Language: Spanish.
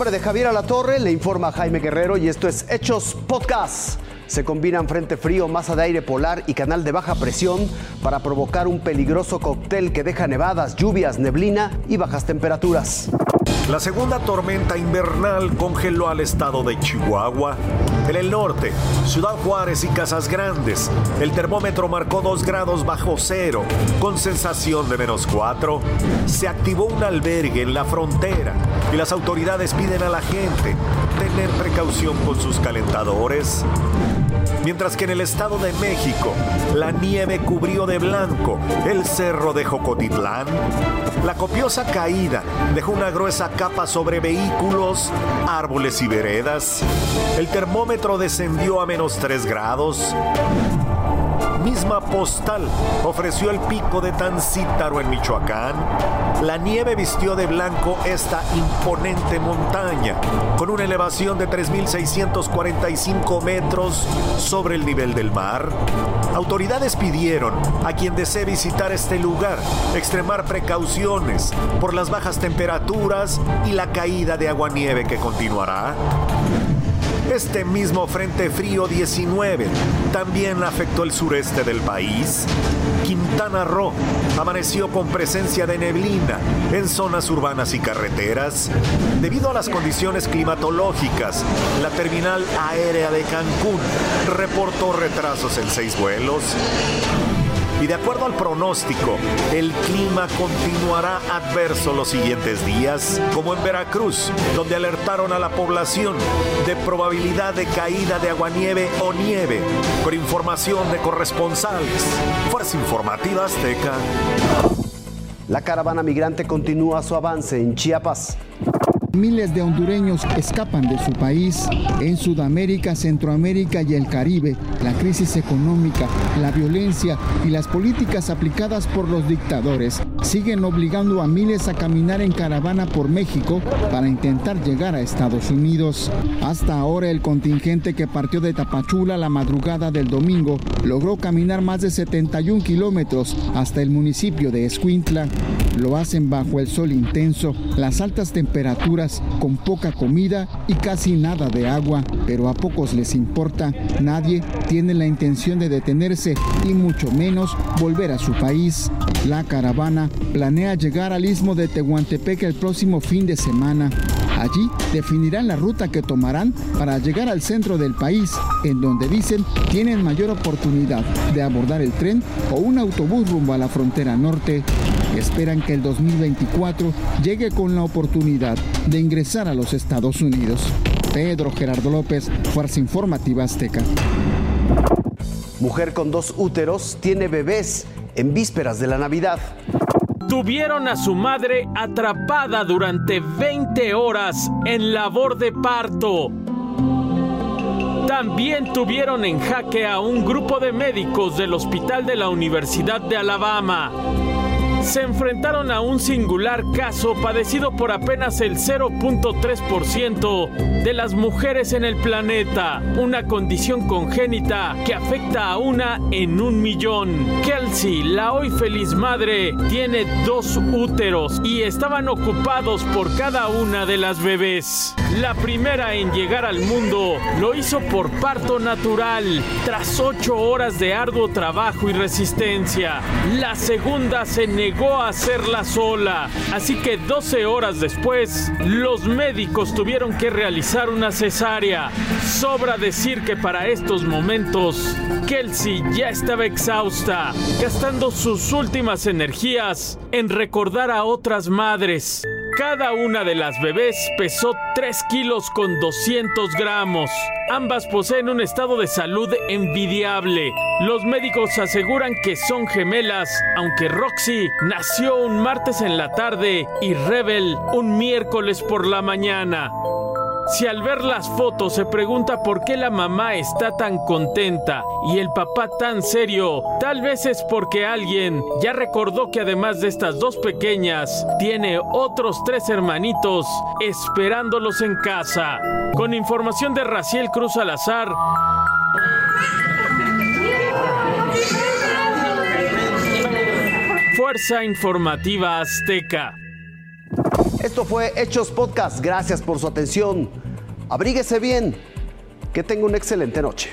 nombre de Javier Alatorre, le informa Jaime Guerrero y esto es Hechos Podcast. Se combinan frente frío, masa de aire polar y canal de baja presión para provocar un peligroso cóctel que deja nevadas, lluvias, neblina y bajas temperaturas. La segunda tormenta invernal congeló al estado de Chihuahua. En el norte, Ciudad Juárez y Casas Grandes, el termómetro marcó 2 grados bajo cero, con sensación de menos 4. Se activó un albergue en la frontera y las autoridades piden a la gente tener precaución con sus calentadores. Mientras que en el Estado de México, la nieve cubrió de blanco el cerro de Jocotitlán. La copiosa caída dejó una gruesa capa sobre vehículos, árboles y veredas. El termómetro descendió a menos 3 grados misma postal ofreció el pico de Tancítaro en Michoacán. La nieve vistió de blanco esta imponente montaña, con una elevación de 3.645 metros sobre el nivel del mar. Autoridades pidieron a quien desee visitar este lugar extremar precauciones por las bajas temperaturas y la caída de agua-nieve que continuará. Este mismo Frente Frío 19 también afectó el sureste del país. Quintana Roo amaneció con presencia de neblina en zonas urbanas y carreteras. Debido a las condiciones climatológicas, la terminal aérea de Cancún reportó retrasos en seis vuelos. Y de acuerdo al pronóstico, el clima continuará adverso los siguientes días, como en Veracruz, donde alertaron a la población de probabilidad de caída de aguanieve o nieve, con información de corresponsales. Fuerza Informativa Azteca. La caravana migrante continúa su avance en Chiapas. Miles de hondureños escapan de su país. En Sudamérica, Centroamérica y el Caribe, la crisis económica, la violencia y las políticas aplicadas por los dictadores siguen obligando a miles a caminar en caravana por México para intentar llegar a Estados Unidos. Hasta ahora el contingente que partió de Tapachula la madrugada del domingo logró caminar más de 71 kilómetros hasta el municipio de Escuintla. Lo hacen bajo el sol intenso, las altas temperaturas, con poca comida y casi nada de agua, pero a pocos les importa. Nadie tiene la intención de detenerse y mucho menos volver a su país. La caravana planea llegar al istmo de Tehuantepec el próximo fin de semana. Allí definirán la ruta que tomarán para llegar al centro del país, en donde dicen tienen mayor oportunidad de abordar el tren o un autobús rumbo a la frontera norte. Esperan que el 2024 llegue con la oportunidad de ingresar a los Estados Unidos. Pedro Gerardo López, Fuerza Informativa Azteca. Mujer con dos úteros tiene bebés en vísperas de la Navidad. Tuvieron a su madre atrapada durante 20 horas en labor de parto. También tuvieron en jaque a un grupo de médicos del Hospital de la Universidad de Alabama se enfrentaron a un singular caso padecido por apenas el 0.3% de las mujeres en el planeta, una condición congénita que afecta a una en un millón. Kelsey, la hoy feliz madre, tiene dos úteros y estaban ocupados por cada una de las bebés. La primera en llegar al mundo lo hizo por parto natural, tras ocho horas de arduo trabajo y resistencia. La segunda se negó a hacerla sola, así que 12 horas después, los médicos tuvieron que realizar una cesárea. Sobra decir que para estos momentos, Kelsey ya estaba exhausta, gastando sus últimas energías en recordar a otras madres. Cada una de las bebés pesó 3 kilos con 200 gramos. Ambas poseen un estado de salud envidiable. Los médicos aseguran que son gemelas, aunque Roxy nació un martes en la tarde y Rebel un miércoles por la mañana. Si al ver las fotos se pregunta por qué la mamá está tan contenta y el papá tan serio, tal vez es porque alguien ya recordó que además de estas dos pequeñas, tiene otros tres hermanitos esperándolos en casa. Con información de Raciel Cruz Salazar. Fuerza Informativa Azteca. Esto fue Hechos Podcast. Gracias por su atención. Abríguese bien. Que tenga una excelente noche.